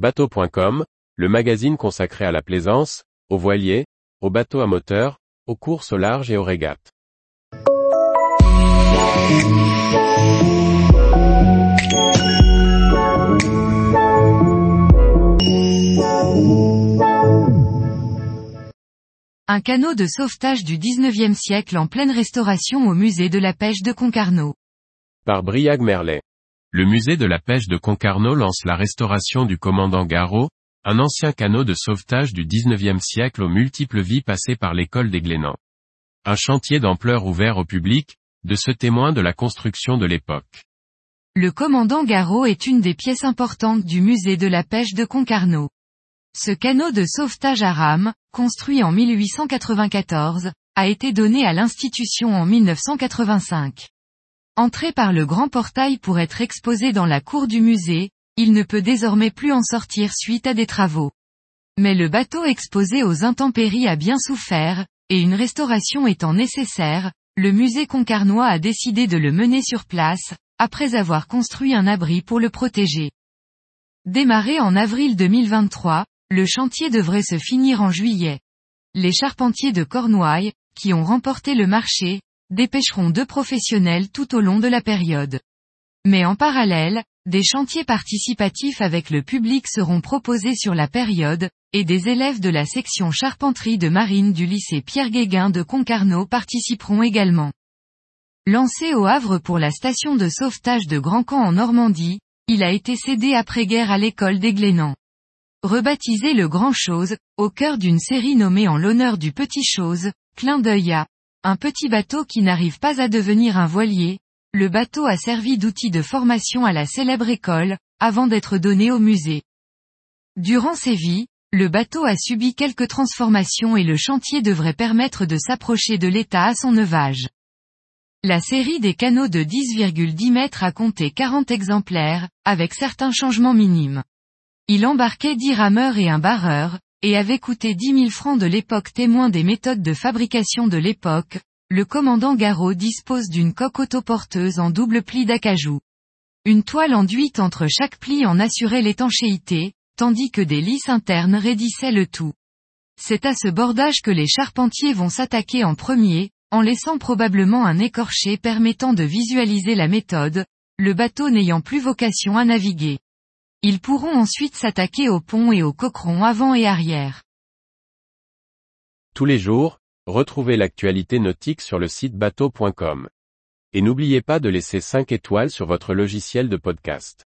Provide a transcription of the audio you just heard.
Bateau.com, le magazine consacré à la plaisance, aux voiliers, aux bateaux à moteur, aux courses au large et aux régates. Un canot de sauvetage du 19e siècle en pleine restauration au musée de la pêche de Concarneau. Par Briag Merlet. Le musée de la pêche de Concarneau lance la restauration du commandant Garot, un ancien canot de sauvetage du 19e siècle aux multiples vies passées par l'école des Glénans. Un chantier d'ampleur ouvert au public, de ce témoin de la construction de l'époque. Le commandant Garot est une des pièces importantes du musée de la pêche de Concarneau. Ce canot de sauvetage à rame, construit en 1894, a été donné à l'institution en 1985. Entré par le grand portail pour être exposé dans la cour du musée, il ne peut désormais plus en sortir suite à des travaux. Mais le bateau exposé aux intempéries a bien souffert, et une restauration étant nécessaire, le musée concarnois a décidé de le mener sur place, après avoir construit un abri pour le protéger. Démarré en avril 2023, le chantier devrait se finir en juillet. Les charpentiers de Cornouailles, qui ont remporté le marché, dépêcheront deux professionnels tout au long de la période. Mais en parallèle, des chantiers participatifs avec le public seront proposés sur la période, et des élèves de la section charpenterie de marine du lycée Pierre Guéguin de Concarneau participeront également. Lancé au Havre pour la station de sauvetage de Grand Camp en Normandie, il a été cédé après-guerre à l'école des Glénans. Rebaptisé le Grand Chose, au cœur d'une série nommée en l'honneur du Petit Chose, clin d'œil à un petit bateau qui n'arrive pas à devenir un voilier, le bateau a servi d'outil de formation à la célèbre école, avant d'être donné au musée. Durant ses vies, le bateau a subi quelques transformations et le chantier devrait permettre de s'approcher de l'état à son neuvage. La série des canaux de 10,10 mètres a compté 40 exemplaires, avec certains changements minimes. Il embarquait 10 rameurs et un barreur, et avait coûté 10 000 francs de l'époque témoin des méthodes de fabrication de l'époque, le commandant Garot dispose d'une coque autoporteuse en double pli d'acajou. Une toile enduite entre chaque pli en assurait l'étanchéité, tandis que des lisses internes raidissaient le tout. C'est à ce bordage que les charpentiers vont s'attaquer en premier, en laissant probablement un écorché permettant de visualiser la méthode, le bateau n'ayant plus vocation à naviguer. Ils pourront ensuite s'attaquer au pont et au coqueron avant et arrière. Tous les jours, retrouvez l'actualité nautique sur le site bateau.com. Et n'oubliez pas de laisser 5 étoiles sur votre logiciel de podcast.